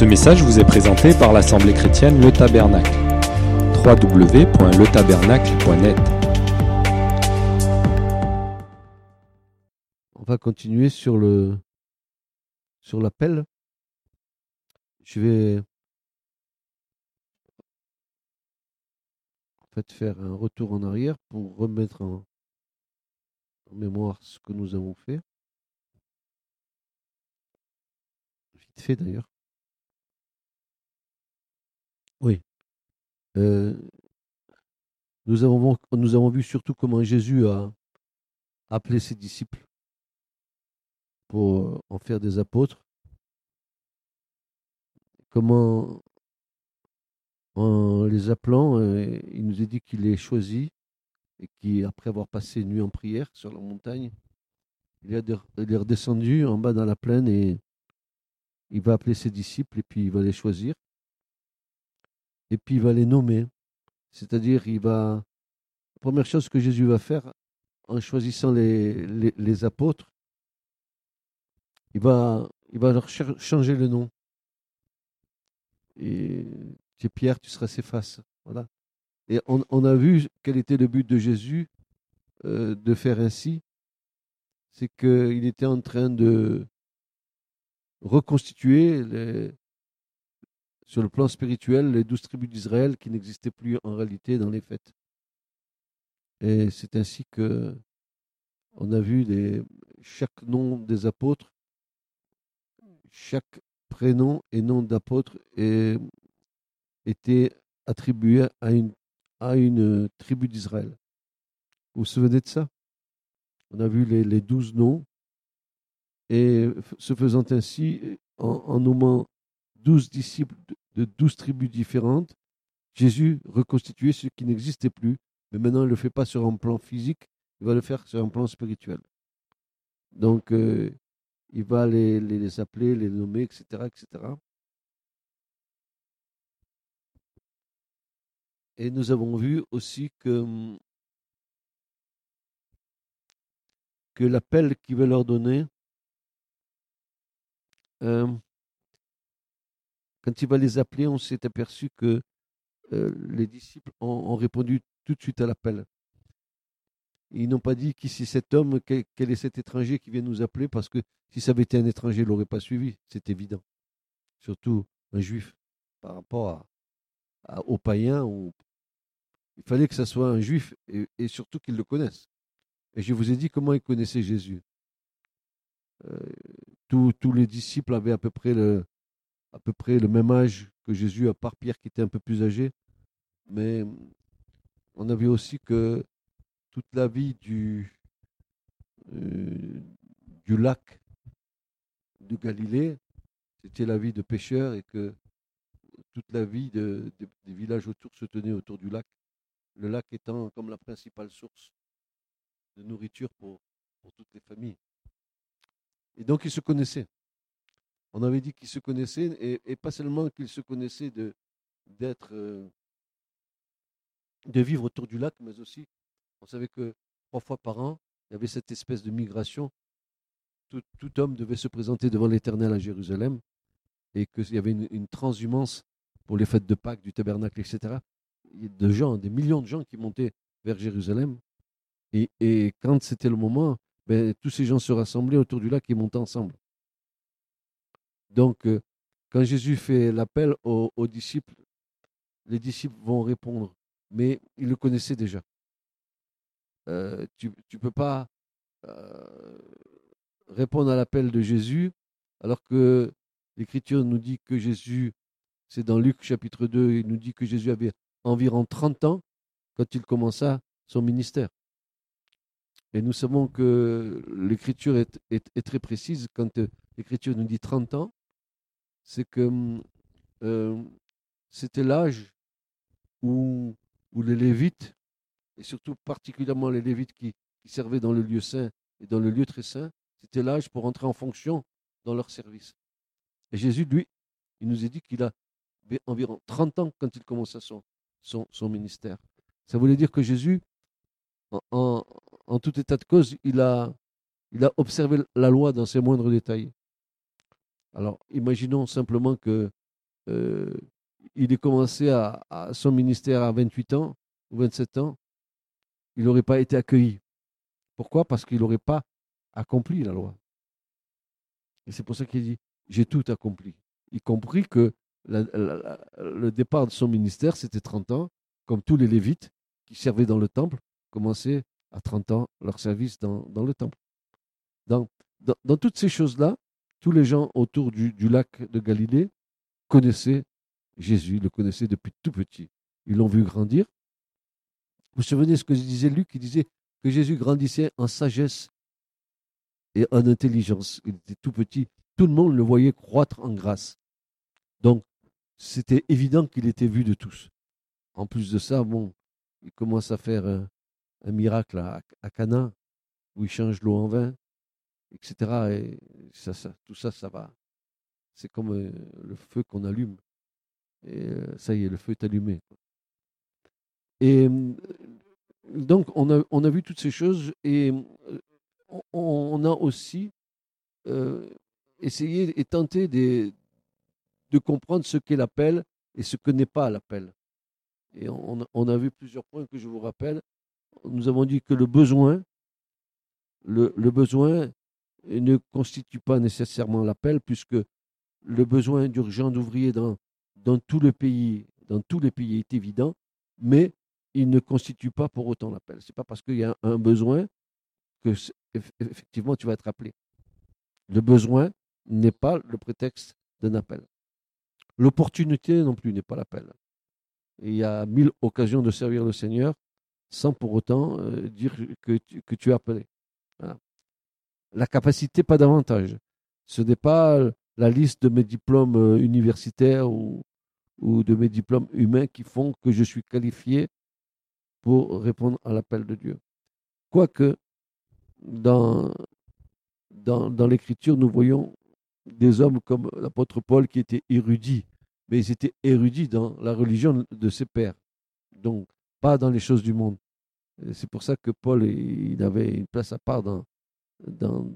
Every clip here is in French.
Ce message vous est présenté par l'Assemblée chrétienne Le Tabernacle. www.letabernacle.net On va continuer sur le sur l'appel. Je vais en faire un retour en arrière pour remettre en, en mémoire ce que nous avons fait. Vite fait d'ailleurs. Oui. Euh, nous, avons, vu surtout comment Jésus a appelé ses disciples pour en faire des apôtres. Comment, en les appelant, euh, il nous a dit qu'il les choisit et qu'après avoir passé une nuit en prière sur la montagne, il est redescendu en bas dans la plaine et il va appeler ses disciples et puis il va les choisir et puis il va les nommer. C'est-à-dire, il va. La première chose que Jésus va faire en choisissant les, les, apôtres, il va, il va leur changer le nom. Et tu es Pierre, tu seras Céphas. Voilà. Et on, a vu quel était le but de Jésus euh, de faire ainsi. C'est qu'il était en train de reconstituer les, sur le plan spirituel les douze tribus d'Israël qui n'existaient plus en réalité dans les fêtes. Et c'est ainsi que on a vu chaque nom des apôtres, chaque prénom et nom d'apôtre était attribué à une, tribu d'Israël. Vous vous souvenez de ça? On a vu les, douze noms, et se faisant ainsi, en nommant douze disciples de douze tribus différentes, Jésus reconstituait ce qui n'existait plus, mais maintenant il ne le fait pas sur un plan physique, il va le faire sur un plan spirituel. Donc, euh, il va les, les, appeler, les nommer, etc., etc. Et nous avons vu aussi que, l'appel qu'il veut leur donner, euh, quand il va les appeler, on s'est aperçu que euh, les disciples ont, répondu tout de suite à l'appel. Ils n'ont pas dit qui c'est cet homme, quel, est cet étranger qui vient nous appeler, parce que si ça avait été un étranger, il ne l'aurait pas suivi, c'est évident. Surtout un juif, par rapport aux païens. Il fallait que ça soit un juif et, surtout qu'il le connaisse. Et je vous ai dit comment ils connaissaient Jésus. Euh, tous les disciples avaient à peu près le, à peu près le même âge que Jésus, à part Pierre qui était un peu plus âgé. Mais on a vu aussi que toute la vie du, euh, lac de Galilée, c'était la vie de pêcheurs et que toute la vie des villages autour se tenait autour du lac. Le lac étant comme la principale source de nourriture pour toutes les familles. Et donc ils se connaissaient. On avait dit qu'ils se connaissaient, et, pas seulement qu'ils se connaissaient de, d'être, euh, de vivre autour du lac, mais aussi, on savait que trois fois par an, il y avait cette espèce de migration. Tout, homme devait se présenter devant l'Éternel à Jérusalem, et qu'il y avait une, transhumance pour les fêtes de Pâques, du tabernacle, etc. Il de gens, des millions de gens qui montaient vers Jérusalem. Et, et quand c'était le moment, ben, tous ces gens se rassemblaient autour du lac et montaient ensemble. Donc, euh, quand Jésus fait l'appel aux, disciples, les disciples vont répondre, mais ils le connaissaient déjà. Euh, tu ne peux pas euh, répondre à l'appel de Jésus alors que l'Écriture nous dit que Jésus, c'est dans Luc chapitre 2, il nous dit que Jésus avait environ 30 ans quand il commença son ministère. Et nous savons que l'Écriture est, est, très précise quand l'Écriture nous dit 30 ans c'est que hum, euh, c'était l'âge où, les Lévites, et surtout particulièrement les Lévites qui, servaient dans le lieu saint et dans le lieu très saint, c'était l'âge pour entrer en fonction dans leur service. Et Jésus, lui, il nous a dit qu'il a environ 30 ans quand il commença son, ministère. Ça voulait dire que Jésus, en, tout état de cause, il a observé la loi dans ses moindres détails. Alors, imaginons simplement que euh, il ait commencé à, son ministère à 28 ans ou 27 ans, il n'aurait pas été accueilli. Pourquoi? Parce qu'il n'aurait pas accompli la loi. Et c'est pour ça qu'il dit, j'ai tout accompli. Y compris que le départ de son ministère, c'était 30 ans, comme tous les Lévites qui servaient dans le temple, commençaient à 30 ans leur service dans, le temple. Dans, dans, toutes ces choses-là, tous les gens autour du, lac de Galilée connaissaient Jésus, le connaissaient depuis tout petit. Ils l'ont vu grandir. Vous vous souvenez ce que disait Luc? Il disait que Jésus grandissait en sagesse et en intelligence. Il était tout petit. Tout le monde le voyait croître en grâce. Donc, c'était évident qu'il était vu de tous. En plus de ça, bon, il commence à faire un, miracle à, à Cana, où il change l'eau en vin etc. Et tout ça, ça va. C'est comme euh, le feu qu'on allume. Et euh, ça y est, le feu est allumé. Et euh, donc, on a, on a vu toutes ces choses et on, a aussi essayé et tenté de, de comprendre ce qu'est l'appel et ce que n'est pas l'appel. Et on, a vu plusieurs points que je vous rappelle. Nous avons dit que le besoin, le besoin ne constitue pas nécessairement l'appel, puisque le besoin d'urgence d'ouvriers dans, tout le pays, tous les pays est évident, mais il ne constitue pas pour autant l'appel. Ce n'est pas parce qu'il y a un besoin que effectivement tu vas être appelé. Le besoin n'est pas le prétexte d'un appel. L'opportunité non plus n'est pas l'appel. Il y a mille occasions de servir le Seigneur sans pour autant euh, dire que tu, que tu es appelé. La capacité, pas davantage. Ce n'est pas la liste de mes diplômes euh, universitaires ou, ou de mes diplômes humains qui font que je suis qualifié pour répondre à l'appel de Dieu. Quoique, dans, dans, dans l'écriture, nous voyons des hommes comme l'apôtre Paul qui étaient érudits, mais ils étaient érudits dans la religion de ses pères, donc pas dans les choses du monde. C'est pour ça que Paul il avait une place à part dans, dans,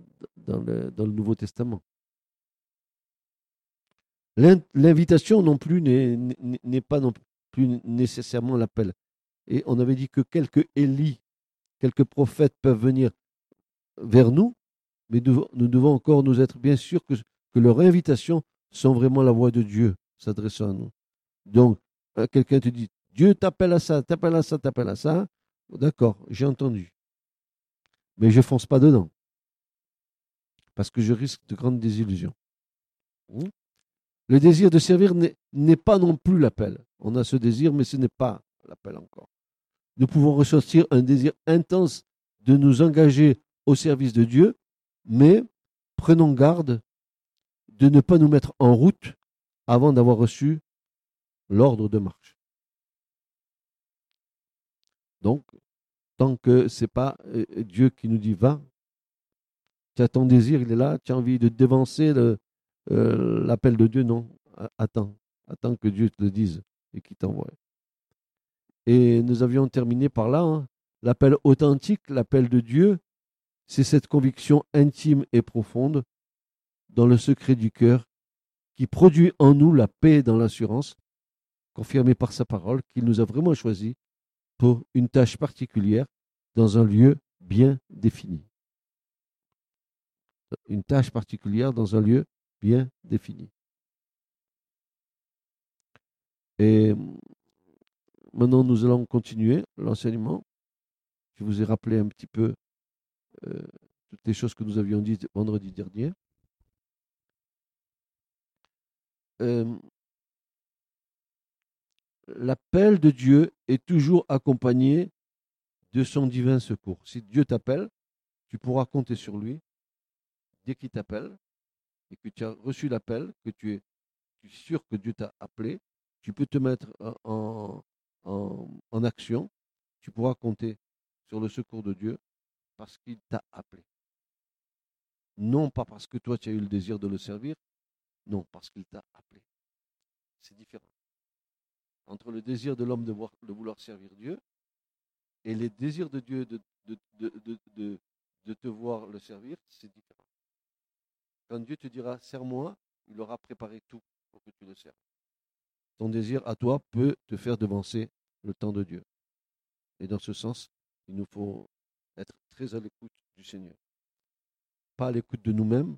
le, Nouveau Testament. L'invitation non plus n'est pas non plus nécessairement l'appel. Et on avait dit que quelques Élis, quelques prophètes peuvent venir vers nous, mais nous, devons encore nous être bien sûrs que, que leurs invitations sont vraiment la voix de Dieu s'adressant à nous. Donc, euh, quelqu'un te dit, Dieu t'appelle à ça, t'appelle à ça, t'appelle à ça. D'accord, j'ai entendu. Mais je fonce pas dedans parce que je risque de grandes désillusions. Hmm? Le désir de servir n'est pas non plus l'appel. On a ce désir, mais ce n'est pas l'appel encore. Nous pouvons ressortir un désir intense de nous engager au service de Dieu, mais prenons garde de ne pas nous mettre en route avant d'avoir reçu l'ordre de marche. Donc, tant que ce n'est pas euh, Dieu qui nous dit va, tu ton désir, il est là, tu as envie de dévancer euh, l'appel de Dieu, non. Attends, attends que Dieu te le dise et qu'il t'envoie. Et nous avions terminé par là. Hein. L'appel authentique, l'appel de Dieu, c'est cette conviction intime et profonde dans le secret du cœur qui produit en nous la paix dans l'assurance, confirmée par sa parole, qu'il nous a vraiment choisi pour une tâche particulière dans un lieu bien défini une tâche particulière dans un lieu bien défini. Et maintenant, nous allons continuer l'enseignement. Je vous ai rappelé un petit peu euh, toutes les choses que nous avions dites vendredi dernier. Euh, l'appel de Dieu est toujours accompagné de son divin secours. Si Dieu t'appelle, tu pourras compter sur lui dès qu'il t'appelle et que tu as reçu l'appel, que tu es, sûr que Dieu t'a appelé, tu peux te mettre en, action, tu pourras compter sur le secours de Dieu parce qu'il t'a appelé. Non pas parce que toi tu as eu le désir de le servir, non parce qu'il t'a appelé. C'est différent. Entre le désir de l'homme de, vouloir servir Dieu et les désirs de Dieu de te voir le servir, c'est différent. Quand Dieu te dira, serre-moi, il aura préparé tout pour que tu le serves. ton désir à toi peut te faire devancer le temps de Dieu. Et dans ce sens, il nous faut être très à l'écoute du Seigneur. Pas à l'écoute de nous-mêmes.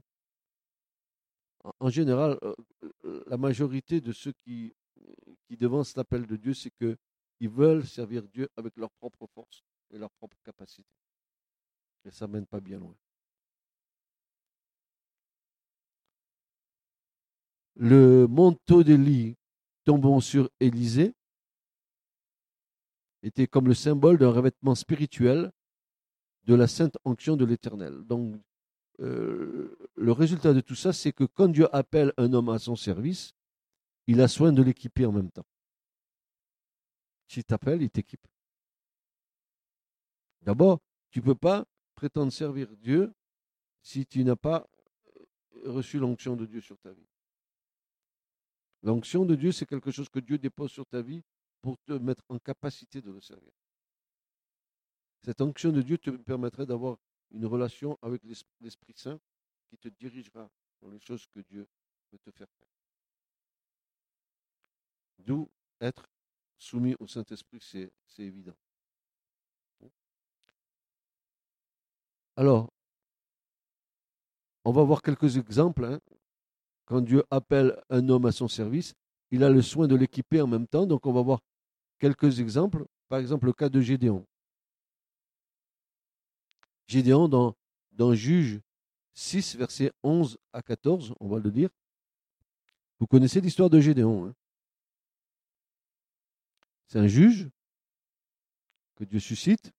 En général, euh, euh, la majorité de ceux qui, qui devancent l'appel de Dieu, c'est qu'ils veulent servir Dieu avec leur propre force et leur propre capacité. Et ça ne mène pas bien loin. Le manteau d'Élie tombant sur Élisée était comme le symbole d'un revêtement spirituel de la sainte onction de l'Éternel. Donc, euh, le résultat de tout ça, c'est que quand Dieu appelle un homme à son service, il a soin de l'équiper en même temps. S'il t'appelle, il t'équipe. D'abord, tu ne peux pas prétendre servir Dieu si tu n'as pas reçu l'onction de Dieu sur ta vie. L'onction de Dieu, c'est quelque chose que Dieu dépose sur ta vie pour te mettre en capacité de le servir. Cette onction de Dieu te permettrait d'avoir une relation avec l'Esprit Saint qui te dirigera dans les choses que Dieu veut te faire faire. D'où être soumis au Saint-Esprit, c'est évident. Alors, on va voir quelques exemples. Hein. Quand Dieu appelle un homme à son service, il a le soin de l'équiper en même temps. Donc, on va voir quelques exemples. Par exemple, le cas de Gédéon. Gédéon, dans, Juge 6, versets 11 à 14, on va le dire. Vous connaissez l'histoire de Gédéon. Hein? C'est un juge que Dieu suscite.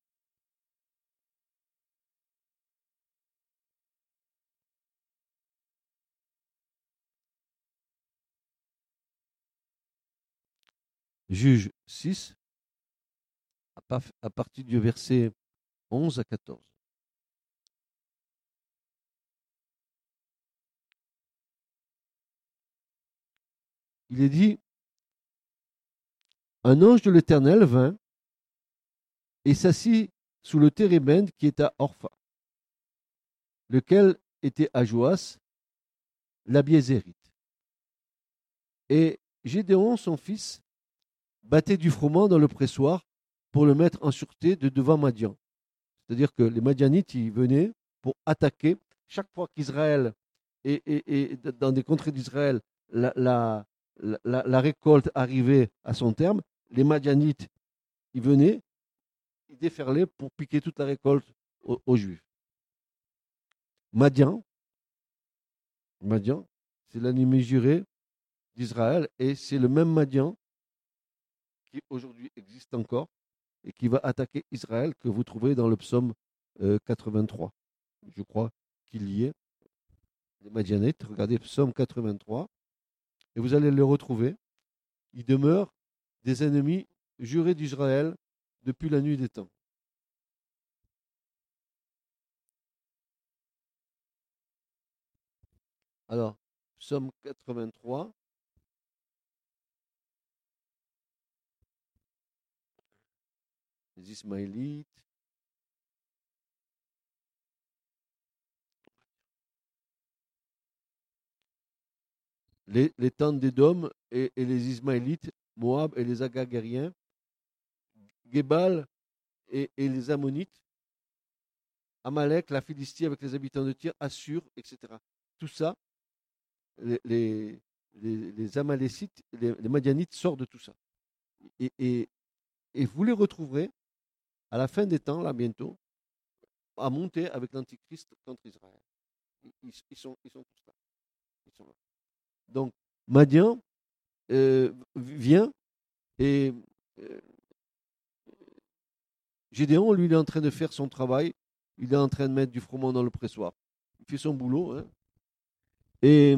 Juge 6, à partir du verset 11 à 14. Il est dit, un ange de l'Éternel vint et s'assit sous le térébène qui est à Orpha, lequel était à Joas, l'Abiézérite. Et Gédéon, son fils, battait du froment dans le pressoir pour le mettre en sûreté de devant Madian. C'est-à-dire que les Madianites y venaient pour attaquer. Chaque fois qu'Israël et, dans des contrées d'Israël, la, récolte arrivait à son terme, les Madianites y venaient, ils déferlaient pour piquer toute la récolte aux, Juifs. Madian, Madian, c'est l'ennemi juré d'Israël et c'est le même Madian qui aujourd'hui existe encore et qui va attaquer Israël que vous trouvez dans le psaume 83. Euh, Je crois qu'il y est. Les Madianites, regardez psaume 83 et vous allez le retrouver. Il demeure des ennemis jurés d'Israël depuis la nuit des temps. Alors, psaume 83, les Ismaélites. Les, tentes d'Édom et, et, les Ismaélites, Moab et les Agagariens, Gebal et, les Ammonites, Amalek, la Philistie avec les habitants de Tyr, Assur, etc. Tout ça, les, Amalécites, les, Madianites sortent de tout ça. Et vous les retrouverez à la fin des temps, là bientôt, à monter avec l'Antichrist contre Israël. Ils, sont, ils sont tous là. Ils sont là. Donc, Madian euh, vient et euh, Gédéon, lui, il est en train de faire son travail. Il est en train de mettre du froment dans le pressoir. Il fait son boulot. Hein. Et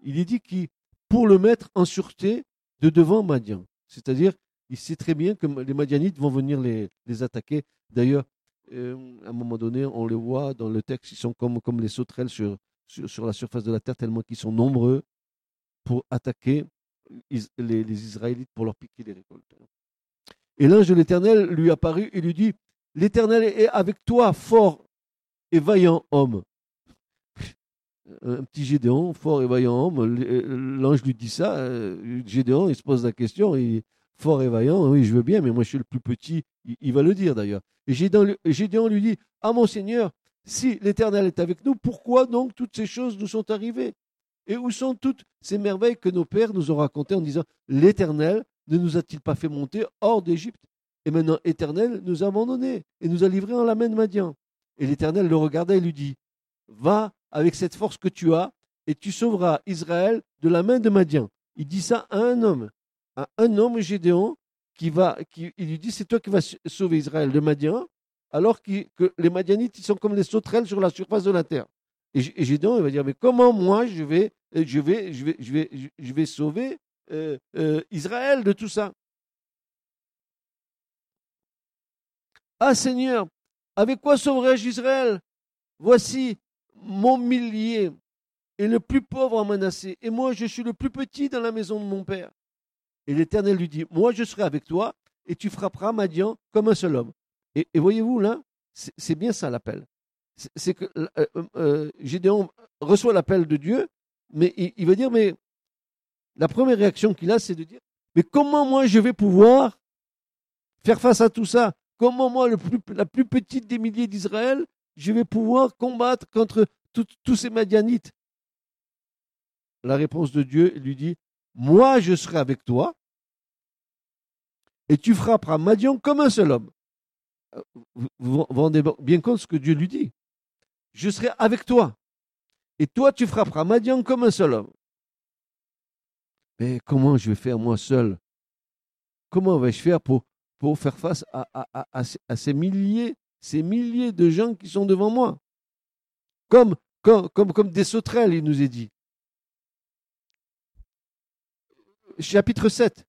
il est dit qu'il, pour le mettre en sûreté de devant Madian, c'est-à-dire il sait très bien que les Madianites vont venir les, attaquer. D'ailleurs, euh, à un moment donné, on les voit dans le texte, ils sont comme, les sauterelles sur, la surface de la terre, tellement qu'ils sont nombreux pour attaquer les, Israélites pour leur piquer les récoltes. Et l'ange de l'Éternel lui apparut et lui dit, l'Éternel est avec toi, fort et vaillant homme. un petit Gédéon, fort et vaillant homme. L'ange lui dit ça. Gédéon, il se pose la question. Fort et vaillant, oui, je veux bien, mais moi je suis le plus petit. Il, va le dire d'ailleurs. Et Gédéon, lui dit Ah mon Seigneur, si l'Éternel est avec nous, pourquoi donc toutes ces choses nous sont arrivées? Et où sont toutes ces merveilles que nos pères nous ont racontées en disant L'Éternel ne nous a-t-il pas fait monter hors d'Égypte? Et maintenant, Éternel nous a abandonnés et nous a livrés en la main de Madian. Et l'Éternel le regardait et lui dit Va avec cette force que tu as, et tu sauveras Israël de la main de Madian. Il dit ça à un homme, à un homme Gédéon, qui va, qui, il lui dit C'est toi qui vas sauver Israël de Madian, alors que les Madianites, ils sont comme les sauterelles sur la surface de la terre. Et, Gédéon, il va dire Mais comment moi je vais, je vais, je vais, je vais, je vais sauver euh, euh, Israël de tout ça? Ah Seigneur, avec quoi sauverai-je Israël? Voici, mon millier est le plus pauvre en menacé, et moi je suis le plus petit dans la maison de mon père. Et l'Éternel lui dit, moi je serai avec toi, et tu frapperas Madian comme un seul homme. Et, voyez-vous, là, c'est bien ça l'appel. C'est que euh, euh, Gédéon reçoit l'appel de Dieu, mais il, va dire, mais la première réaction qu'il a, c'est de dire, mais comment moi je vais pouvoir faire face à tout ça? Comment moi, la plus petite des milliers d'Israël, je vais pouvoir combattre contre tous ces Madianites? La réponse de Dieu lui dit, moi je serai avec toi, et tu frapperas Madian comme un seul homme. Euh, vous vous rendez bien compte ce que Dieu lui dit. Je serai avec toi, et toi tu frapperas Madian comme un seul homme. Mais comment je vais faire moi seul? Comment vais-je faire pour faire face à, ces milliers, ces milliers de gens qui sont devant moi? Comme, comme, comme, comme des sauterelles, il nous est dit. Chapitre 7,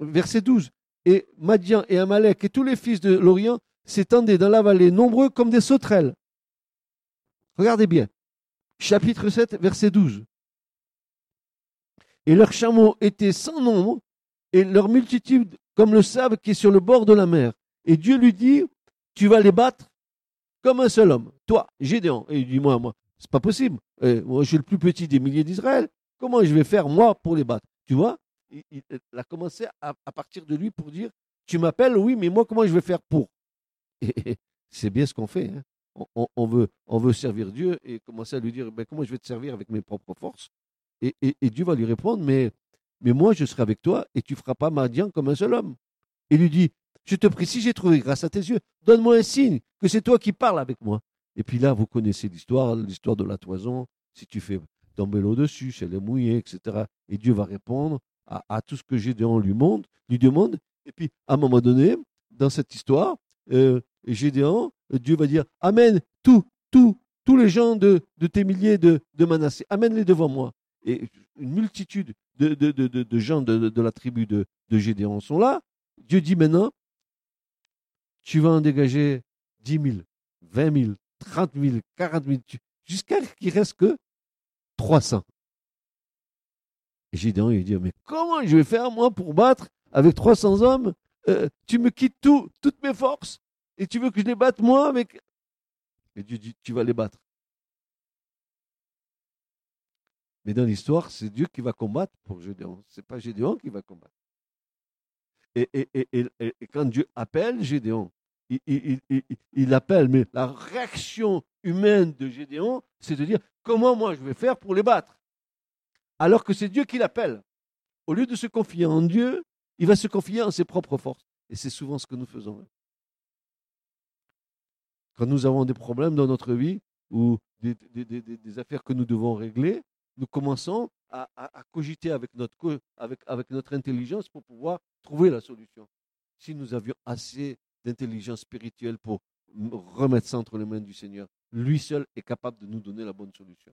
verset 12. Et Madian et Amalek et tous les fils de l'Orient s'étendaient dans la vallée, nombreux comme des sauterelles. Regardez bien. Chapitre 7, verset 12. Et leurs chameaux étaient sans nombre, et leur multitude comme le sable qui est sur le bord de la mer. Et Dieu lui dit, tu vas les battre comme un seul homme. Toi, Gédéon. Et il dit, moi, moi, c'est pas possible. Moi, je suis le plus petit des milliers d'Israël. Comment je vais faire, moi, pour les battre? Tu vois il, a commencé à, partir de lui pour dire, tu m'appelles, oui, mais moi, comment je vais faire pour? Et, c'est bien ce qu'on fait. Hein. On, veut, servir Dieu et commencer à lui dire, ben, comment je vais te servir avec mes propres forces? Et, Dieu va lui répondre, mais moi je serai avec toi et tu feras pas Madian comme un seul homme. Il lui dit, je te prie, si j'ai trouvé grâce à tes yeux, donne-moi un signe que c'est toi qui parles avec moi. Et puis là, vous connaissez l'histoire, l'histoire de la toison, si tu fais tomber l'eau dessus, si elle est mouillée, etc. Et Dieu va répondre à, tout ce que Gédéon lui, demande. Et puis, à un moment donné, dans cette histoire, euh, Gédéon, Dieu va dire, amène tout, tout, tous les gens de, tes milliers de, de Manassé, amène-les devant moi. Et une multitude de, de, de gens de, la tribu de, Gédéon sont là. Dieu dit maintenant, tu vas en dégager 10 000, 20 000, 30 000, 40 000, jusqu'à ce qu'il reste que 300. Et Gédéon, il dit, mais comment je vais faire moi pour battre avec 300 hommes? Euh, Tu me quittes tout, toutes mes forces et tu veux que je les batte moi avec... Et Dieu dit, tu vas les battre. Mais dans l'histoire, c'est Dieu qui va combattre pour Gédéon. Ce n'est pas Gédéon qui va combattre. Et, quand Dieu appelle Gédéon, il, appelle, mais la réaction humaine de Gédéon, c'est de dire comment moi je vais faire pour les battre? Alors que c'est Dieu qui l'appelle. Au lieu de se confier en Dieu, il va se confier en ses propres forces. Et c'est souvent ce que nous faisons. Quand nous avons des problèmes dans notre vie ou des affaires que nous devons régler, nous commençons à, cogiter avec notre, avec notre intelligence pour pouvoir trouver la solution. Si nous avions assez d'intelligence spirituelle pour remettre ça entre les mains du Seigneur, lui seul est capable de nous donner la bonne solution.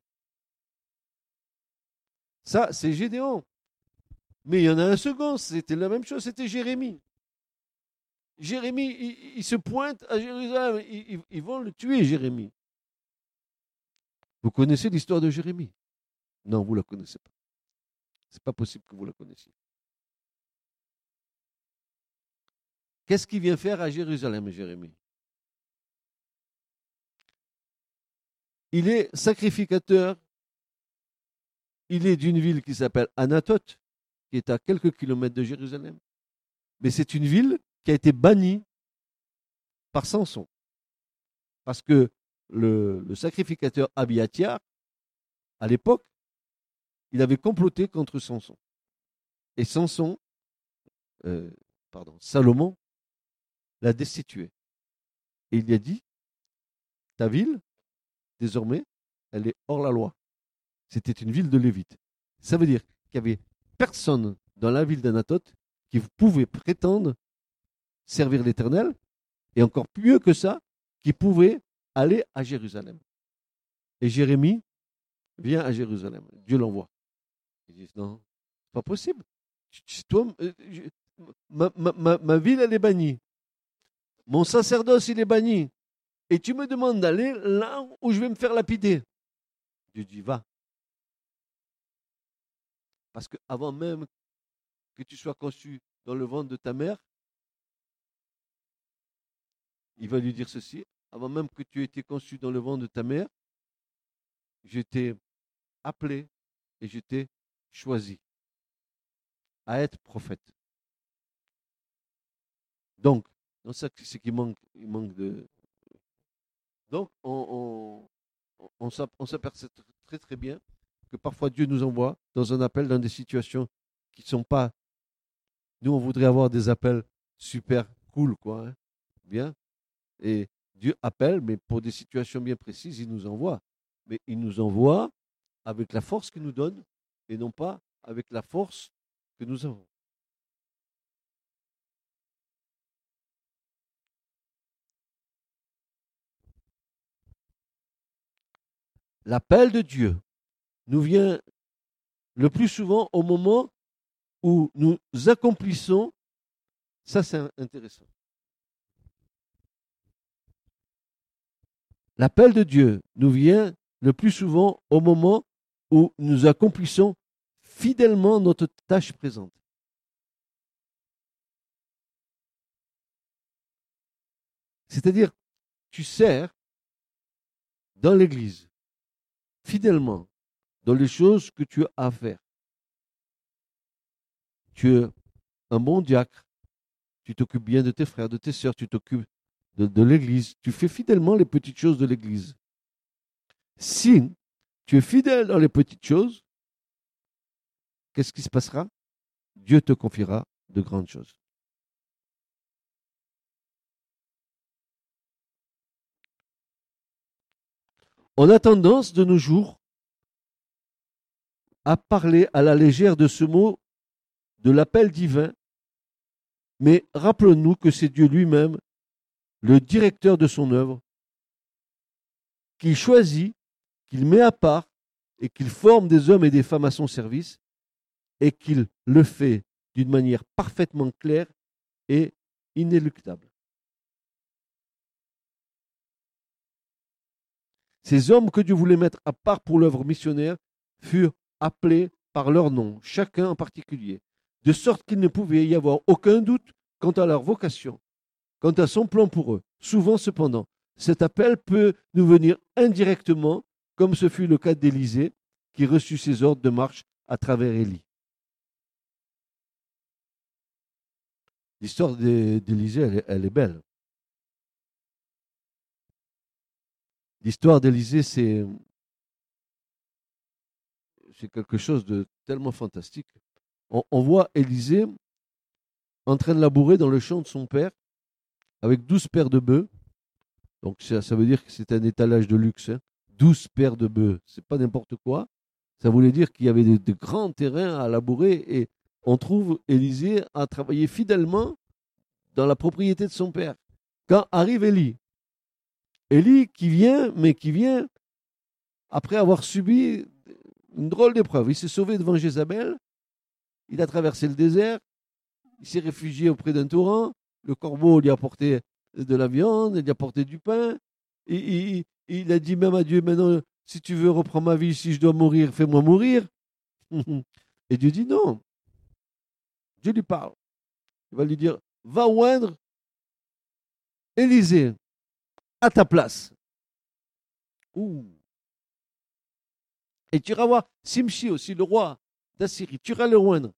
Ça, c'est Gédéon. Mais il y en a un second, c'était la même chose, c'était Jérémie. Jérémie, il, se pointe à Jérusalem, ils vont le tuer, Jérémie. Vous connaissez l'histoire de Jérémie? Non, vous ne la connaissez pas. Ce n'est pas possible que vous la connaissiez. Qu'est-ce qu'il vient faire à Jérusalem, Jérémie? Il est sacrificateur. Il est d'une ville qui s'appelle Anatote, qui est à quelques kilomètres de Jérusalem. Mais c'est une ville qui a été bannie par Samson. Parce que le, sacrificateur Abiathar, à l'époque, il avait comploté contre Samson. Et Samson, euh, pardon, Salomon, l'a destitué. Et il lui a dit, ta ville, désormais, elle est hors la loi. C'était une ville de Lévite. Ça veut dire qu'il n'y avait personne dans la ville d'Anatote qui pouvait prétendre servir l'Éternel, et encore mieux que ça, qui pouvait aller à Jérusalem. Et Jérémie vient à Jérusalem. Dieu l'envoie. Il dit non, pas possible. Euh, ma, ville, elle est bannie. Mon sacerdoce, il est banni. Et tu me demandes d'aller là où je vais me faire lapider. Dieu dit, va. Parce que avant même que tu sois conçu dans le ventre de ta mère, il va lui dire ceci, avant même que tu aies été conçu dans le ventre de ta mère, je t'ai appelé et je t'ai choisi à être prophète. Donc, ça, c'est qu'il manque, il manque de. Donc, on, on, on s'aperçoit très très bien que parfois Dieu nous envoie dans un appel dans des situations qui ne sont pas. Nous, on voudrait avoir des appels super cool, quoi. Hein. bien. Et Dieu appelle, mais pour des situations bien précises, il nous envoie. Mais il nous envoie avec la force qu'il nous donne et non pas avec la force que nous avons. L'appel de Dieu nous vient le plus souvent au moment où nous accomplissons, ça c'est intéressant, L'appel de Dieu nous vient le plus souvent au moment où nous accomplissons fidèlement notre tâche présente. C'est-à-dire, tu sers dans l'Église, fidèlement, dans les choses que tu as à faire. Tu es un bon diacre, tu t'occupes bien de tes frères, de tes sœurs, tu t'occupes de, l'Église. Tu fais fidèlement les petites choses de l'Église. Si tu es fidèle dans les petites choses, qu'est-ce qui se passera? Dieu te confiera de grandes choses. On a tendance de nos jours à parler à la légère de ce mot, de l'appel divin, mais rappelons-nous que c'est Dieu lui-même le directeur de son œuvre, qu'il choisit, qu'il met à part et qu'il forme des hommes et des femmes à son service et qu'il le fait d'une manière parfaitement claire et inéluctable. Ces hommes que Dieu voulait mettre à part pour l'œuvre missionnaire furent appelés par leur nom, chacun en particulier, de sorte qu'il ne pouvait y avoir aucun doute quant à leur vocation quant à son plan pour eux. Souvent, cependant, cet appel peut nous venir indirectement, comme ce fut le cas d'Élisée, qui reçut ses ordres de marche à travers Élie. L'histoire d'Élisée, elle, est belle. L'histoire d'Élisée, c'est, quelque chose de tellement fantastique. On, voit Élisée en train de labourer dans le champ de son père avec 12 paires de bœufs. Donc ça, veut dire que c'est un étalage de luxe. 12 hein. paires de bœufs, c'est pas n'importe quoi. Ça voulait dire qu'il y avait de, grands terrains à labourer et on trouve Élisée à travailler fidèlement dans la propriété de son père. Quand arrive Élie, Élie qui vient, mais qui vient après avoir subi une drôle d'épreuve. Il s'est sauvé devant Jézabel, il a traversé le désert, il s'est réfugié auprès d'un torrent, le corbeau lui a apporté de la viande, il lui a apporté du pain. Il a dit même à Dieu, maintenant, si tu veux reprendre ma vie, si je dois mourir, fais-moi mourir. Et Dieu dit non. Dieu lui parle. Il va lui dire, va oindre Élisée ta place. Et tu iras voir Simchi aussi, le roi d'Assyrie. Tu iras le oindre.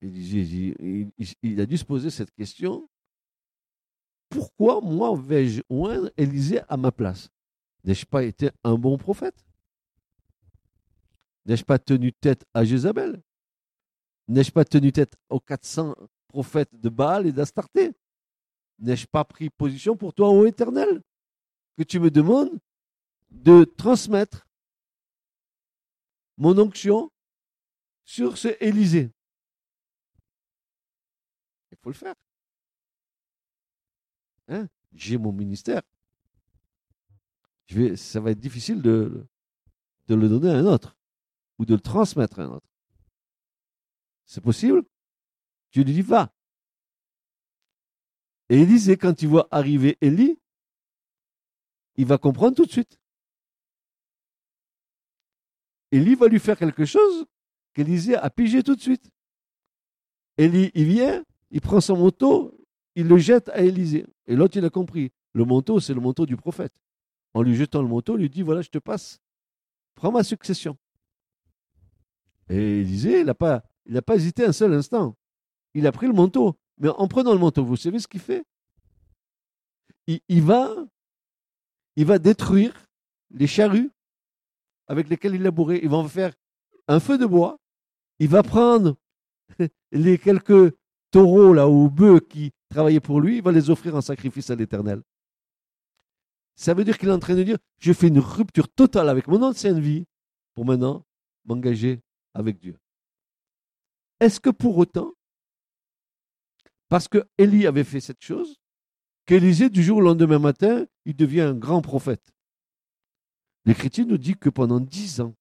Il, il, a dû se poser cette question. Pourquoi moi vais-je oindre Élisée à ma place? N'ai-je pas été un bon prophète? N'ai-je pas tenu tête à Jézabel? N'ai-je pas tenu tête aux 400 prophètes de Baal et d'Astarté? N'ai-je pas pris position pour toi, ô Éternel Que tu me demandes de transmettre mon onction sur ce Élysée? Il faut le faire. Hein? J'ai mon ministère. Je vais, ça va être difficile de, de le donner à un autre ou de le transmettre à un autre. C'est possible? Dieu lui dit va. Et Élisée, quand il voit arriver Élie, il va comprendre tout de suite. Élie va lui faire quelque chose qu'Élisée a pigé tout de suite. Élie, il vient, il prend son manteau, il le jette à Élisée. Et l'autre, il a compris. Le manteau, c'est le manteau du prophète. En lui jetant le manteau, il lui dit, voilà, je te passe. Prends ma succession. Et Élisée, il n'a pas, pas hésité un seul instant. Il a pris le manteau. Mais en prenant le manteau, vous savez ce qu'il fait? Il, va, va détruire les charrues avec lesquelles il labourait. Il va en faire un feu de bois. Il va prendre les quelques taureaux là ou bœufs qui travaillaient pour lui. Il va les offrir en sacrifice à l'Éternel. Ça veut dire qu'il est en train de dire je fais une rupture totale avec mon ancienne vie pour maintenant m'engager avec Dieu. Est-ce que pour autant, parce que Élie avait fait cette chose, qu'Élisée, du jour au lendemain matin, il devient un grand prophète L'Écriture nous dit que pendant dix ans,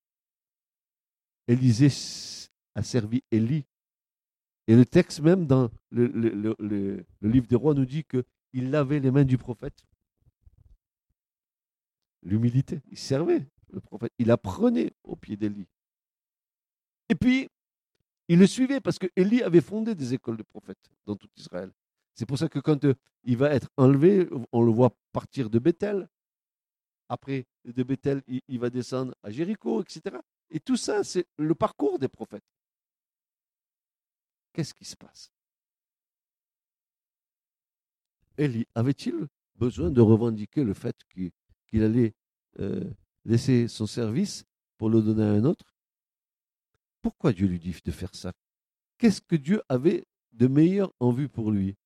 Élisée a servi Élie. Et le texte même dans le, livre des rois nous dit qu'il lavait les mains du prophète. L'humilité, il servait le prophète, il apprenait au pied d'Élie. Et puis, il le suivait parce que Élie avait fondé des écoles de prophètes dans tout Israël. C'est pour ça que quand euh, il va être enlevé, on le voit partir de Bethel. Après, de Bethel, il, va descendre à Jéricho, etc. Et tout ça, c'est le parcours des prophètes. Qu'est-ce qui se passe? Élie avait-il besoin de revendiquer le fait qu'il allait euh, laisser son service pour le donner à un autre? Pourquoi Dieu lui dit de faire ça? Qu'est-ce que Dieu avait de meilleur en vue pour lui?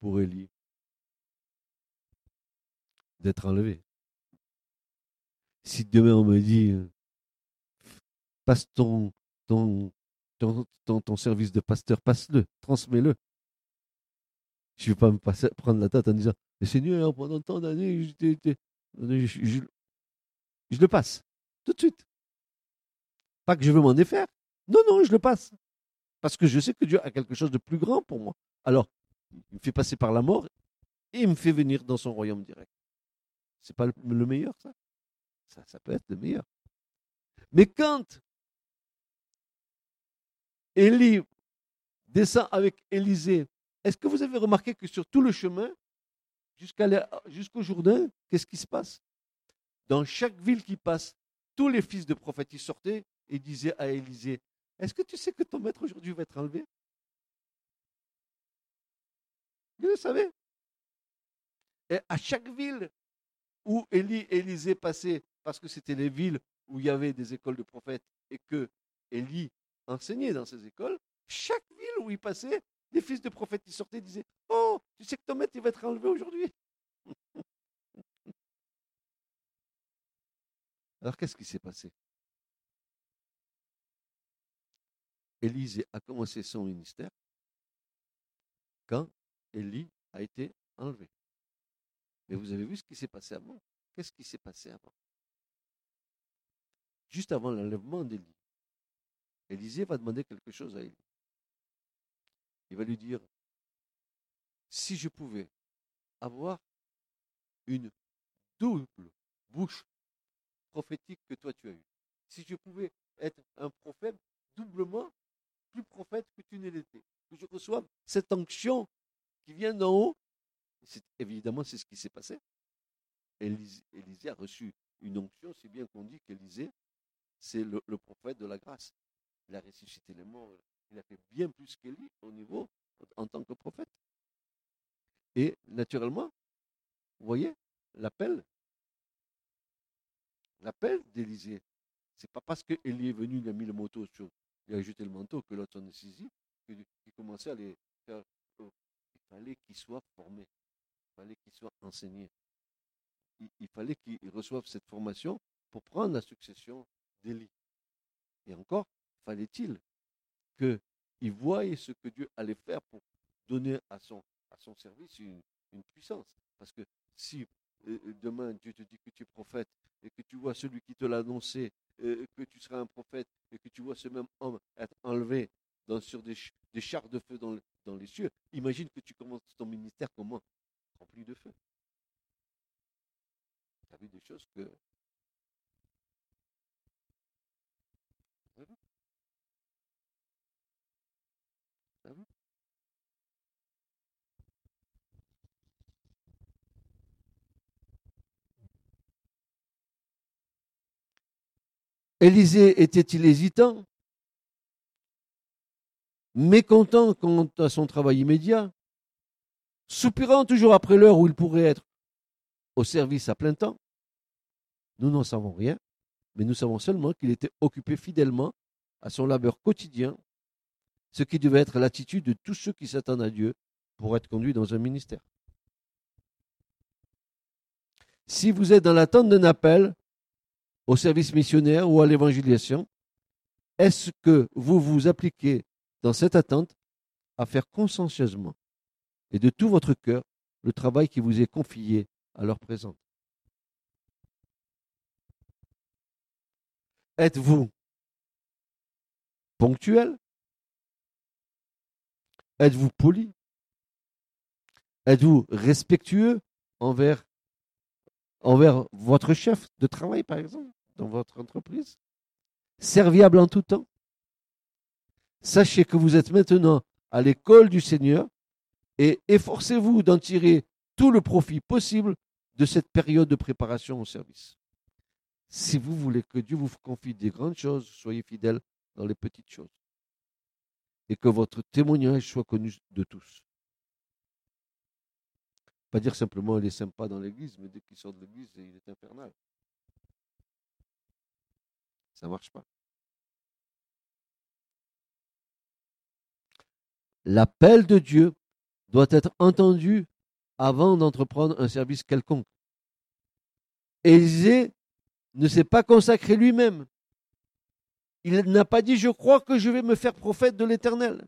Pour Élie D'être enlevé. Si demain on me dit passe ton, ton, ton, service de pasteur, passe-le, transmets-le. Je ne vais pas me passer, prendre la tête en disant Mais Seigneur, pendant tant d'années, je le passe tout de suite. Pas que je veux m'en défaire. Non, non, je le passe. Parce que je sais que Dieu a quelque chose de plus grand pour moi. Alors, il me fait passer par la mort et il me fait venir dans son royaume direct. C'est pas le meilleur, ça, ça Ça peut être le meilleur. Mais quand Élie descend avec Élisée, est-ce que vous avez remarqué que sur tout le chemin, jusqu'au Jourdain, qu'est-ce qui se passe? Dans chaque ville qui passe, tous les fils de prophètes y sortaient et disait à Élisée, est-ce que tu sais que ton maître aujourd'hui va être enlevé? Vous le savez? Et à chaque ville où Élie et Élisée passaient, parce que c'était les villes où il y avait des écoles de prophètes et que Élie enseignait dans ces écoles, chaque ville où il passait, des fils de prophètes qui sortaient disaient Oh, tu sais que ton maître il va être enlevé aujourd'hui Alors qu'est-ce qui s'est passé? Élisée a commencé son ministère quand Élie a été enlevé. Mais vous avez vu ce qui s'est passé avant? Qu'est-ce qui s'est passé avant? Juste avant l'enlèvement d'Élie, Élisée va demander quelque chose à Élie. Il va lui dire, si je pouvais avoir une double bouche prophétique que toi tu as eue, si je pouvais être un prophète doublement plus prophète que tu ne l'étais. Que je reçoive cette onction qui vient d'en haut. Évidemment, c'est ce qui s'est passé. Élisée, a reçu une onction, c'est bien qu'on dit qu'Élisée, c'est le, prophète de la grâce. Il a ressuscité les morts, il a fait bien plus qu'Élie au niveau en tant que prophète. Et naturellement, vous voyez, l'appel, l'appel d'Élisée, c'est pas parce qu'Élie est venu, il a mis le manteau sur, il a jeté le manteau que l'autre s'en est qu'il commençait à les faire. Il fallait qu'il soit formé, il fallait qu'il soit enseigné. Il, fallait qu'il reçoive cette formation pour prendre la succession d'Élie. Et encore, fallait-il qu'il voie ce que Dieu allait faire pour donner à son, à son service une, une puissance. Parce que si euh, demain Dieu te dit que tu es prophète et que tu vois celui qui te l'a annoncé, que tu seras un prophète et que tu vois ce même homme être enlevé sur des, chars de feu dans, les cieux, imagine que tu commences ton ministère comment? Rempli de feu. Tu vu des choses que Élisée était-il hésitant Mécontent quant à son travail immédiat Soupirant toujours après l'heure où il pourrait être au service à plein temps? Nous n'en savons rien, mais nous savons seulement qu'il était occupé fidèlement à son labeur quotidien, ce qui devait être l'attitude de tous ceux qui s'attendent à Dieu pour être conduits dans un ministère. Si vous êtes dans l'attente d'un appel, au service missionnaire ou à l'évangélisation, est-ce que vous vous appliquez dans cette attente à faire consciencieusement et de tout votre cœur le travail qui vous est confié à l'heure présente? Êtes-vous ponctuel? Êtes-vous poli? Êtes-vous respectueux envers, envers votre chef de travail, par exemple? Dans votre entreprise, serviable en tout temps. Sachez que vous êtes maintenant à l'école du Seigneur et efforcez-vous d'en tirer tout le profit possible de cette période de préparation au service. Si vous voulez que Dieu vous confie des grandes choses, soyez fidèles dans les petites choses. Et que votre témoignage soit connu de tous. Pas dire simplement il est sympa dans l'église, mais dès qu'il sort de l'église, il est infernal. Ça ne marche pas. L'appel de Dieu doit être entendu avant d'entreprendre un service quelconque. Élisée ne s'est pas consacré lui-même. Il n'a pas dit je crois que je vais me faire prophète de l'Éternel.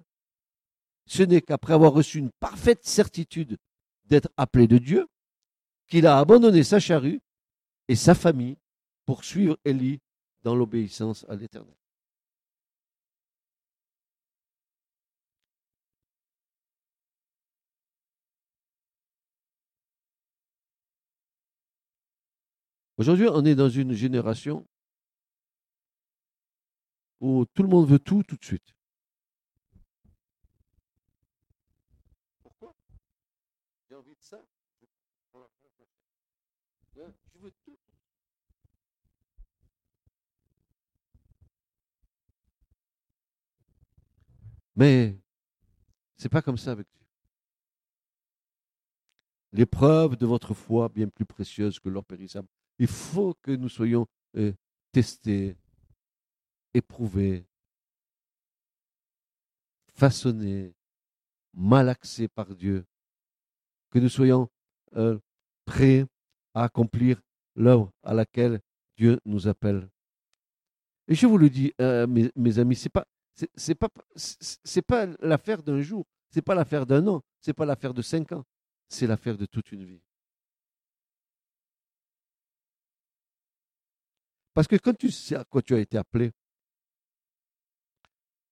Ce n'est qu'après avoir reçu une parfaite certitude d'être appelé de Dieu qu'il a abandonné sa charrue et sa famille pour suivre Élie dans l'obéissance à l'Éternel. Aujourd'hui, on est dans une génération où tout le monde veut tout tout de suite. Pourquoi J'ai envie de ça. Je veux tout Mais c'est pas comme ça avec Dieu. L'épreuve de votre foi, bien plus précieuse que l'or périssable. Il faut que nous soyons euh, testés, éprouvés, façonnés, malaxés par Dieu. Que nous soyons euh, prêts à accomplir l'œuvre à laquelle Dieu nous appelle. Et je vous le dis, euh, mes, mes amis, c'est pas c'est pas c'est pas l'affaire d'un jour, c'est pas l'affaire d'un an, c'est pas l'affaire de cinq ans, c'est l'affaire de toute une vie. Parce que quand tu sais à quoi tu as été appelé,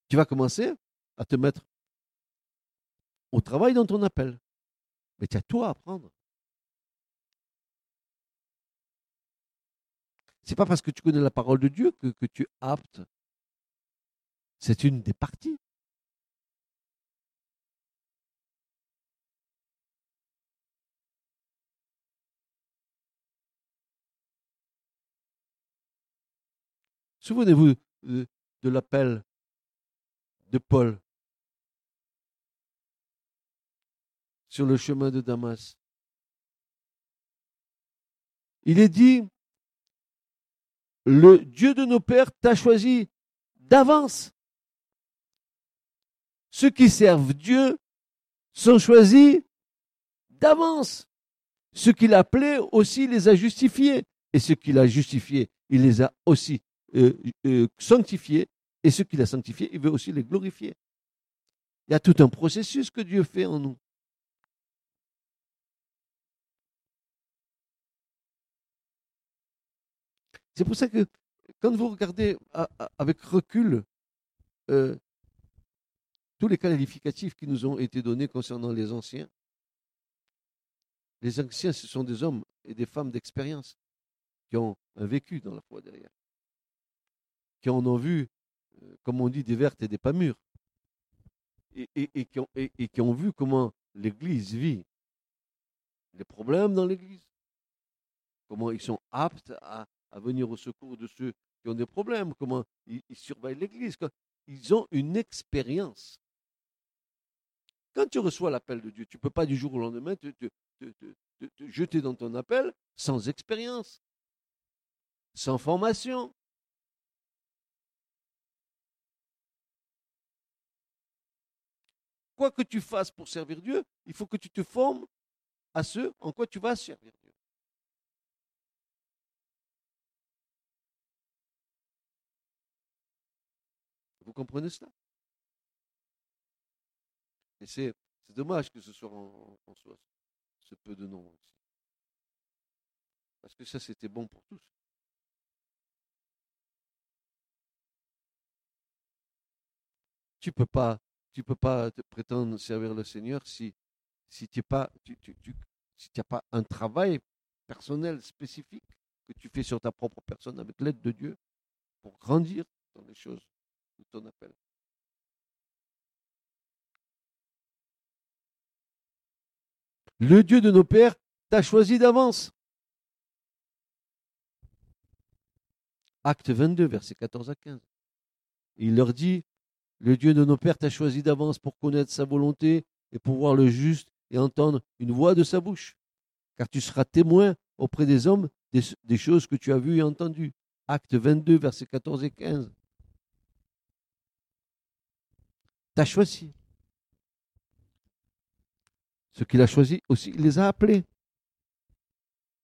tu vas commencer à te mettre au travail dans ton appel. Mais tu as tout à apprendre. C'est pas parce que tu connais la parole de Dieu que, que tu es apte c'est une des parties. Souvenez-vous de, de l'appel de Paul sur le chemin de Damas. Il est dit, le Dieu de nos pères t'a choisi d'avance. Ceux qui servent Dieu sont choisis d'avance. Ce qu'il a appelé aussi les a justifiés. Et ce qu'il a justifié, il les a aussi euh, euh, sanctifiés. Et ce qu'il a sanctifié, il veut aussi les glorifier. Il y a tout un processus que Dieu fait en nous. C'est pour ça que quand vous regardez avec recul euh, tous les qualificatifs qui nous ont été donnés concernant les anciens, les anciens, ce sont des hommes et des femmes d'expérience qui ont vécu dans la foi derrière, qui en ont vu, euh, comme on dit, des vertes et des pas mûres, et, qui ont, vu comment l'Église vit les problèmes dans l'Église, comment ils sont aptes à venir au secours de ceux qui ont des problèmes, comment ils, surveillent l'Église. Ils ont une expérience. Quand tu reçois l'appel de Dieu, tu ne peux pas du jour au lendemain te, jeter dans ton appel sans expérience, sans formation. Quoi que tu fasses pour servir Dieu, il faut que tu te formes à ce en quoi tu vas servir Dieu. Vous comprenez cela? Et c'est dommage que ce soit en, soi, ce peu de noms. Parce que ça, c'était bon pour tous. Tu peux pas, tu peux pas te prétendre servir le Seigneur si, si tu n'as pas, pas un travail personnel spécifique que tu fais sur ta propre personne avec l'aide de Dieu pour grandir dans les choses ton appel. Le Dieu de nos pères t'a choisi d'avance. Acte 22, versets 14 à 15. Il leur dit, le Dieu de nos pères t'a choisi d'avance pour connaître sa volonté et pour voir le juste et entendre une voix de sa bouche. Car tu seras témoin auprès des hommes des, choses que tu as vues et entendues. Acte 22, versets 14 et 15. t'a choisi. Ce qu'il a choisi aussi, il les a appelés.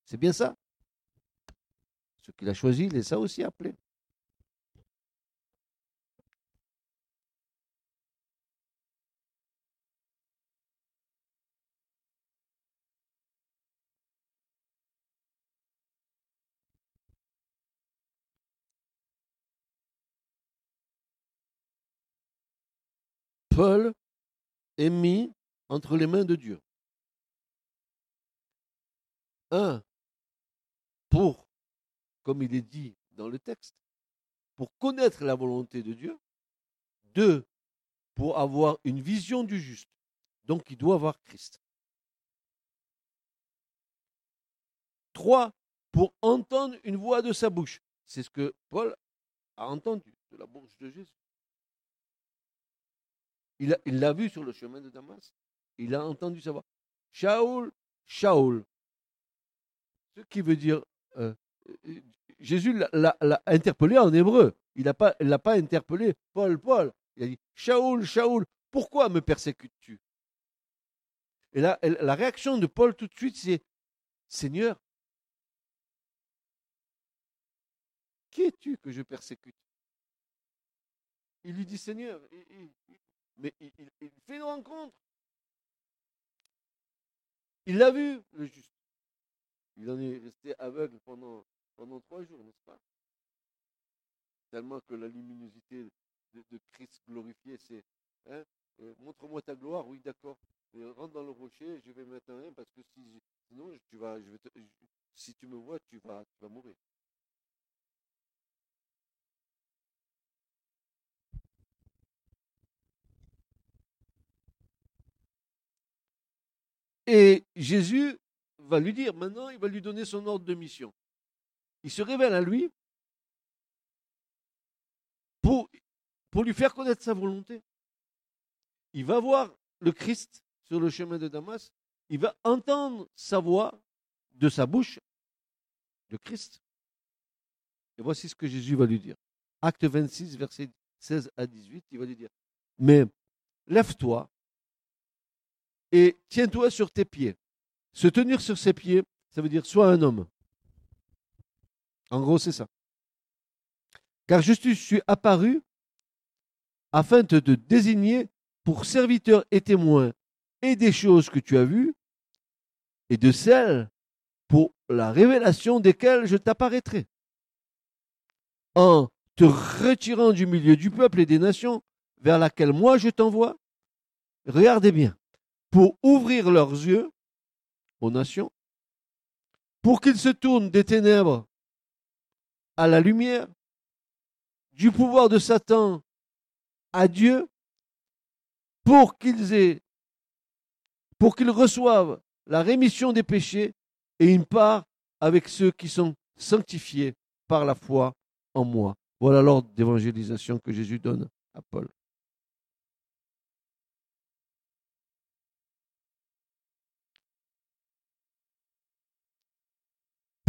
C'est bien ça. Ce qu'il a choisi, il les a aussi appelés. Paul est mis entre les mains de Dieu. Un, pour, comme il est dit dans le texte, pour connaître la volonté de Dieu. Deux, pour avoir une vision du juste. Donc il doit avoir Christ. Trois, pour entendre une voix de sa bouche. C'est ce que Paul a entendu de la bouche de Jésus. Il l'a vu sur le chemin de Damas. Il a entendu sa voix. Shaoul, Shaoul. Ce qui veut dire. Euh, euh, Jésus l'a interpellé en hébreu. Il ne l'a pas interpellé Paul, Paul. Il a dit Shaoul, Shaoul, pourquoi me persécutes-tu? Et là, la réaction de Paul tout de suite, c'est Seigneur, qui es-tu que je persécute? Il lui dit Seigneur, mais il, fait une rencontre. Il l'a vu, le juste. Il en est resté aveugle pendant, trois jours, n'est-ce pas? Tellement que la luminosité de, Christ glorifié, c'est hein, euh, montre-moi ta gloire, oui, d'accord. rentre dans le rocher, je vais mettre un parce que si, sinon, si tu me vois, tu vas, tu vas mourir. Et Jésus va lui dire, maintenant, il va lui donner son ordre de mission. Il se révèle à lui pour, pour lui faire connaître sa volonté. Il va voir le Christ sur le chemin de Damas, il va entendre sa voix de sa bouche, le Christ. Et voici ce que Jésus va lui dire. Acte 26, verset 16 à 18, il va lui dire, mais lève-toi et tiens-toi sur tes pieds. Se tenir sur ses pieds, ça veut dire sois un homme. En gros, c'est ça. Car je suis apparu afin de te désigner pour serviteur et témoin et des choses que tu as vues et de celles pour la révélation desquelles je t'apparaîtrai. En te retirant du milieu du peuple et des nations vers laquelle moi je t'envoie, regardez bien, pour ouvrir leurs yeux aux nations, pour qu'ils se tournent des ténèbres à la lumière, du pouvoir de Satan à Dieu, pour qu'ils aient, pour qu'ils reçoivent la rémission des péchés et une part avec ceux qui sont sanctifiés par la foi en moi. Voilà l'ordre d'évangélisation que Jésus donne à Paul.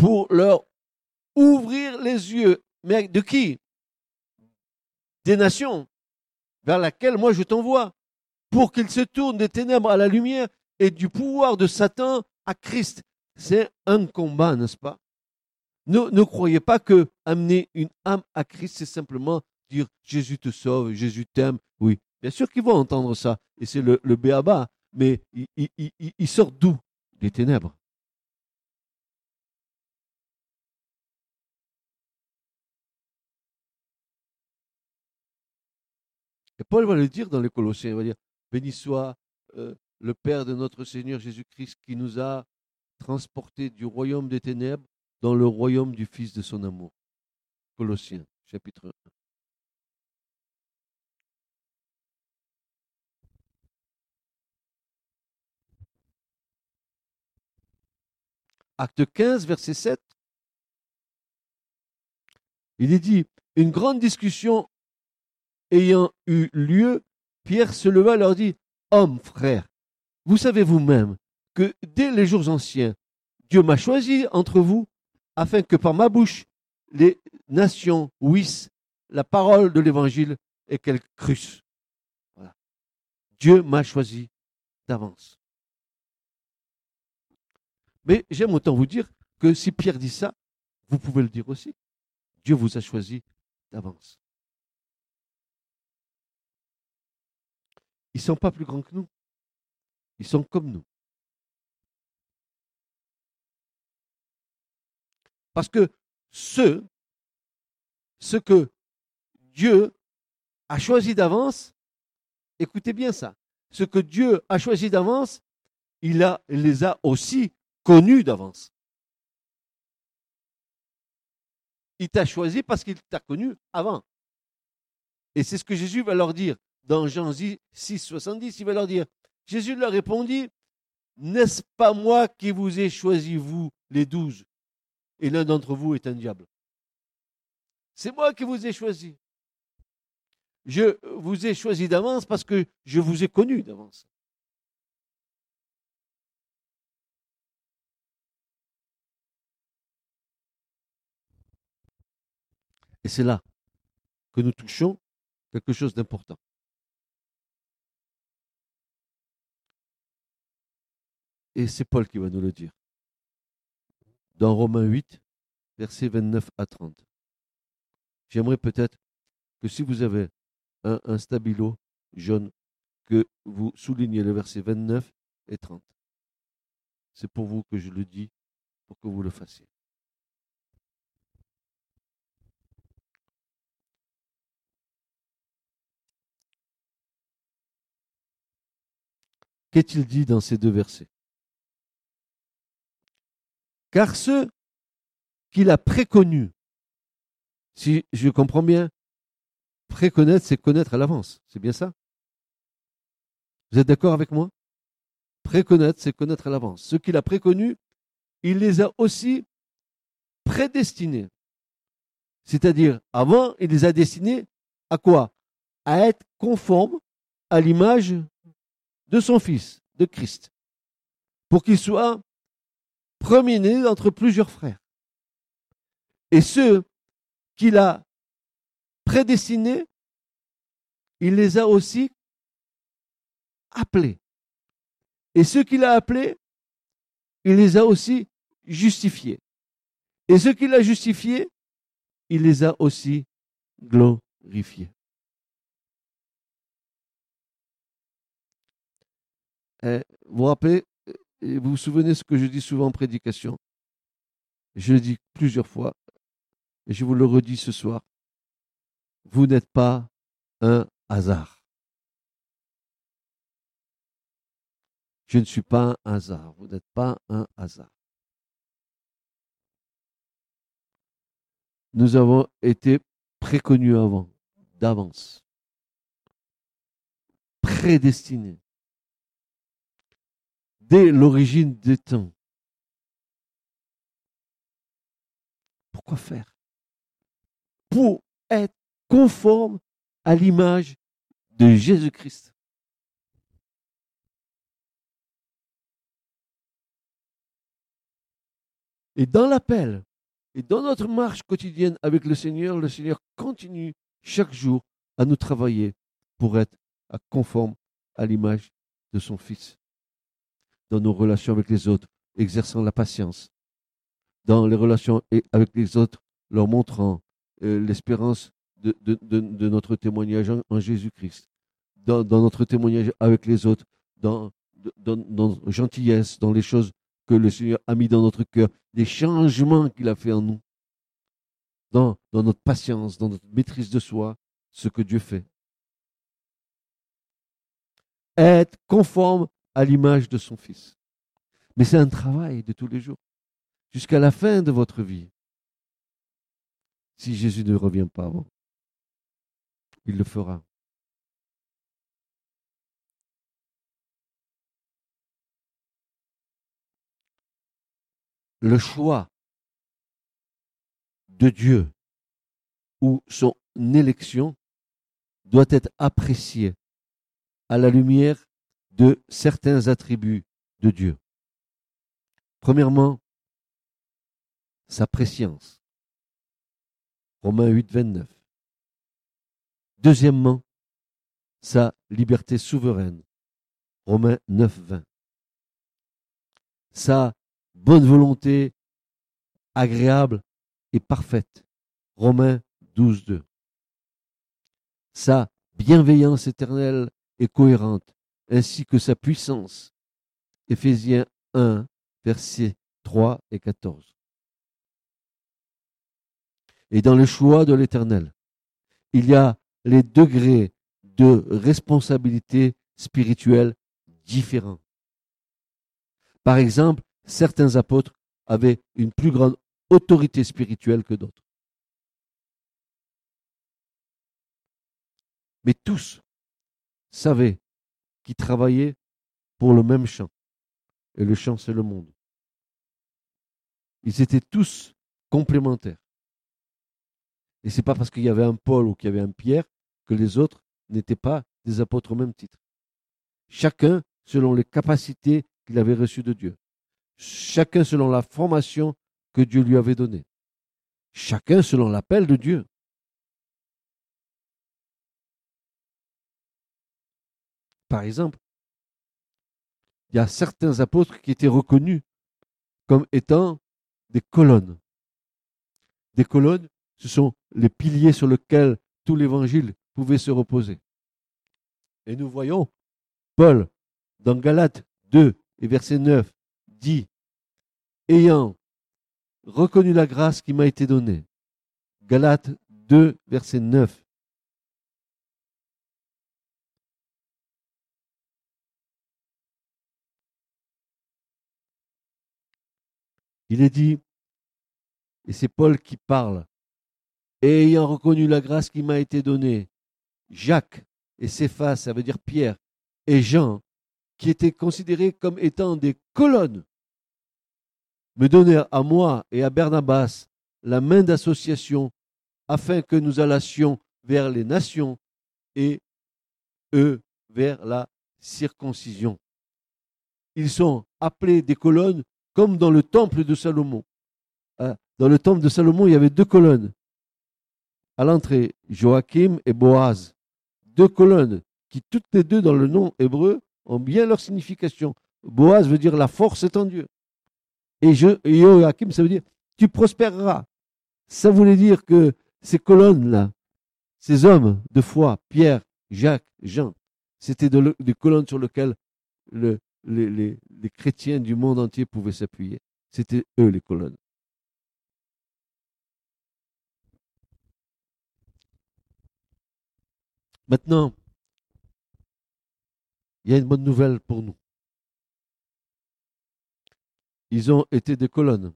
Pour leur ouvrir les yeux, mais de qui? Des nations vers laquelle moi je t'envoie, pour qu'ils se tournent des ténèbres à la lumière et du pouvoir de Satan à Christ. C'est un combat, n'est-ce pas? Ne, ne croyez pas que amener une âme à Christ, c'est simplement dire Jésus te sauve, Jésus t'aime. Oui, bien sûr qu'ils vont entendre ça, et c'est le, le béaba, mais il, il, il sort d'où? Des ténèbres. Paul va le dire dans les Colossiens, il va dire, béni soit euh, le Père de notre Seigneur Jésus-Christ qui nous a transportés du royaume des ténèbres dans le royaume du Fils de son amour. Colossiens, chapitre 1. Acte 15, verset 7. Il est dit, une grande discussion ayant eu lieu, Pierre se leva et leur dit, Hommes, frères, vous savez vous-même que dès les jours anciens, Dieu m'a choisi entre vous afin que par ma bouche les nations ouissent la parole de l'évangile et qu'elles crussent. Voilà. Dieu m'a choisi d'avance. Mais j'aime autant vous dire que si Pierre dit ça, vous pouvez le dire aussi. Dieu vous a choisi d'avance. Ils ne sont pas plus grands que nous. Ils sont comme nous. Parce que ce, ce que Dieu a choisi d'avance, écoutez bien ça, ce que Dieu a choisi d'avance, il, il les a aussi connus d'avance. Il t'a choisi parce qu'il t'a connu avant. Et c'est ce que Jésus va leur dire dans Jean 6, 70. Il va leur dire, Jésus leur répondit, n'est-ce pas moi qui vous ai choisi, vous, les douze? Et l'un d'entre vous est un diable. C'est moi qui vous ai choisi. Je vous ai choisi d'avance parce que je vous ai connu d'avance. Et c'est là que nous touchons quelque chose d'important. Et c'est Paul qui va nous le dire dans Romains 8, versets 29 à 30. J'aimerais peut-être que si vous avez un, stabilo jaune, que vous soulignez le verset 29 et 30. C'est pour vous que je le dis, pour que vous le fassiez. Qu'est-il dit dans ces deux versets? Car ceux qu'il a préconnus, si je comprends bien, préconnaître, c'est connaître à l'avance. C'est bien ça? Vous êtes d'accord avec moi? Préconnaître, c'est connaître à l'avance. Ceux qu'il a préconnus, il les a aussi prédestinés. C'est-à-dire, avant, il les a destinés à quoi? À être conforme à l'image de son Fils, de Christ, pour qu'il soit premier-né entre plusieurs frères. Et ceux qu'il a prédestinés, il les a aussi appelés. Et ceux qu'il a appelés, il les a aussi justifiés. Et ceux qu'il a justifiés, il les a aussi glorifiés. Eh, vous vous rappelez, vous vous souvenez ce que je dis souvent en prédication? Je le dis plusieurs fois, et je vous le redis ce soir. Vous n'êtes pas un hasard. Je ne suis pas un hasard. Vous n'êtes pas un hasard. Nous avons été préconnus avant, d'avance, prédestinés, dès l'origine des temps. Pourquoi faire? Pour être conforme à l'image de Jésus-Christ. Et dans l'appel, et dans notre marche quotidienne avec le Seigneur, le Seigneur continue chaque jour à nous travailler pour être conforme à l'image de son Fils. Dans nos relations avec les autres, exerçant la patience. Dans les relations avec les autres, leur montrant euh, l'espérance de, notre témoignage en, Jésus-Christ, dans, notre témoignage avec les autres, dans, dans, gentillesse, dans les choses que le Seigneur a mis dans notre cœur, des changements qu'il a fait en nous, dans notre patience, dans notre maîtrise de soi, ce que Dieu fait. Être conforme à l'image de son Fils. Mais c'est un travail de tous les jours, jusqu'à la fin de votre vie, si Jésus ne revient pas avant il le fera. Le choix de Dieu ou son élection doit être apprécié à la lumière de certains attributs de Dieu. Premièrement, sa préscience. Romains 8, 29. Deuxièmement, sa liberté souveraine. Romains 9, 20. Sa bonne volonté agréable et parfaite. Romains 12, 2. Sa bienveillance éternelle et cohérente, ainsi que sa puissance. Éphésiens 1, versets 3 et 14. Et dans le choix de l'Éternel, il y a les degrés de responsabilité spirituelle différents. Par exemple, certains apôtres avaient une plus grande autorité spirituelle que d'autres. Mais tous savaient qu'ils travaillaient pour le même champ. Et le champ, c'est le monde. Ils étaient tous complémentaires. Et c'est pas parce qu'il y avait un Paul ou qu'il y avait un Pierre que les autres n'étaient pas des apôtres au même titre. Chacun selon les capacités qu'il avait reçues de Dieu. Chacun selon la formation que Dieu lui avait donnée. Chacun selon l'appel de Dieu. Par exemple, il y a certains apôtres qui étaient reconnus comme étant des colonnes. Des colonnes, ce sont les piliers sur lesquels tout l'évangile pouvait se reposer. Et nous voyons Paul dans Galates 2 et verset 9 dit, ayant reconnu la grâce qui m'a été donnée. Galates 2 verset 9. Il est dit, et c'est Paul qui parle, ayant reconnu la grâce qui m'a été donnée, Jacques et Céphas, ça veut dire Pierre, et Jean, qui étaient considérés comme étant des colonnes, me donnèrent à moi et à Barnabas la main d'association afin que nous allassions vers les nations et eux vers la circoncision. Ils sont appelés des colonnes comme dans le temple de Salomon. Hein, dans le temple de Salomon, il y avait deux colonnes. À l'entrée, Joachim et Boaz. Deux colonnes qui, toutes les deux dans le nom hébreu, ont bien leur signification. Boaz veut dire la force est en Dieu. Et, Joachim, ça veut dire tu prospéreras. Ça voulait dire que ces colonnes-là, ces hommes de foi, Pierre, Jacques, Jean, c'était des colonnes sur lesquelles les, chrétiens du monde entier pouvaient s'appuyer. C'était eux les colonnes. Maintenant, il y a une bonne nouvelle pour nous. Ils ont été des colonnes.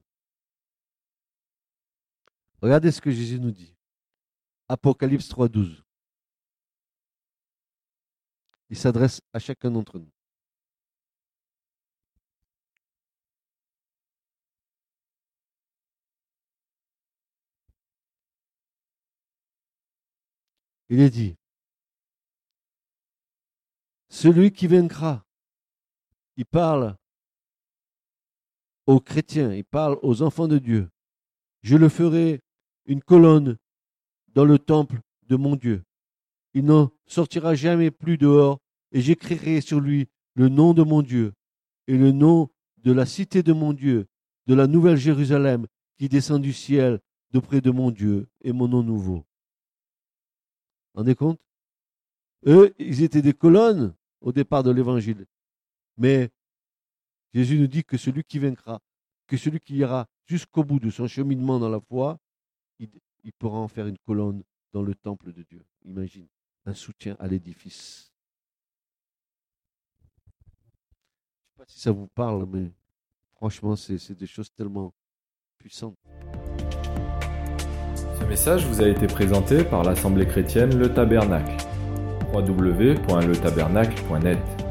Regardez ce que Jésus nous dit. Apocalypse 3.12. Il s'adresse à chacun d'entre nous. Il est dit, celui qui vaincra, il parle aux chrétiens, il parle aux enfants de Dieu. Je le ferai une colonne dans le temple de mon Dieu. Il n'en sortira jamais plus dehors, et j'écrirai sur lui le nom de mon Dieu et le nom de la cité de mon Dieu, de la nouvelle Jérusalem qui descend du ciel d'auprès de mon Dieu et mon nom nouveau. Vous rendez compte? Eux, ils étaient des colonnes au départ de l'évangile. Mais Jésus nous dit que celui qui vaincra, que celui qui ira jusqu'au bout de son cheminement dans la foi, il, pourra en faire une colonne dans le temple de Dieu. Imagine, un soutien à l'édifice. Je ne sais pas si ça vous parle, mais franchement, c'est des choses tellement puissantes. Ce message vous a été présenté par l'Assemblée chrétienne Le Tabernacle. www.letabernacle.net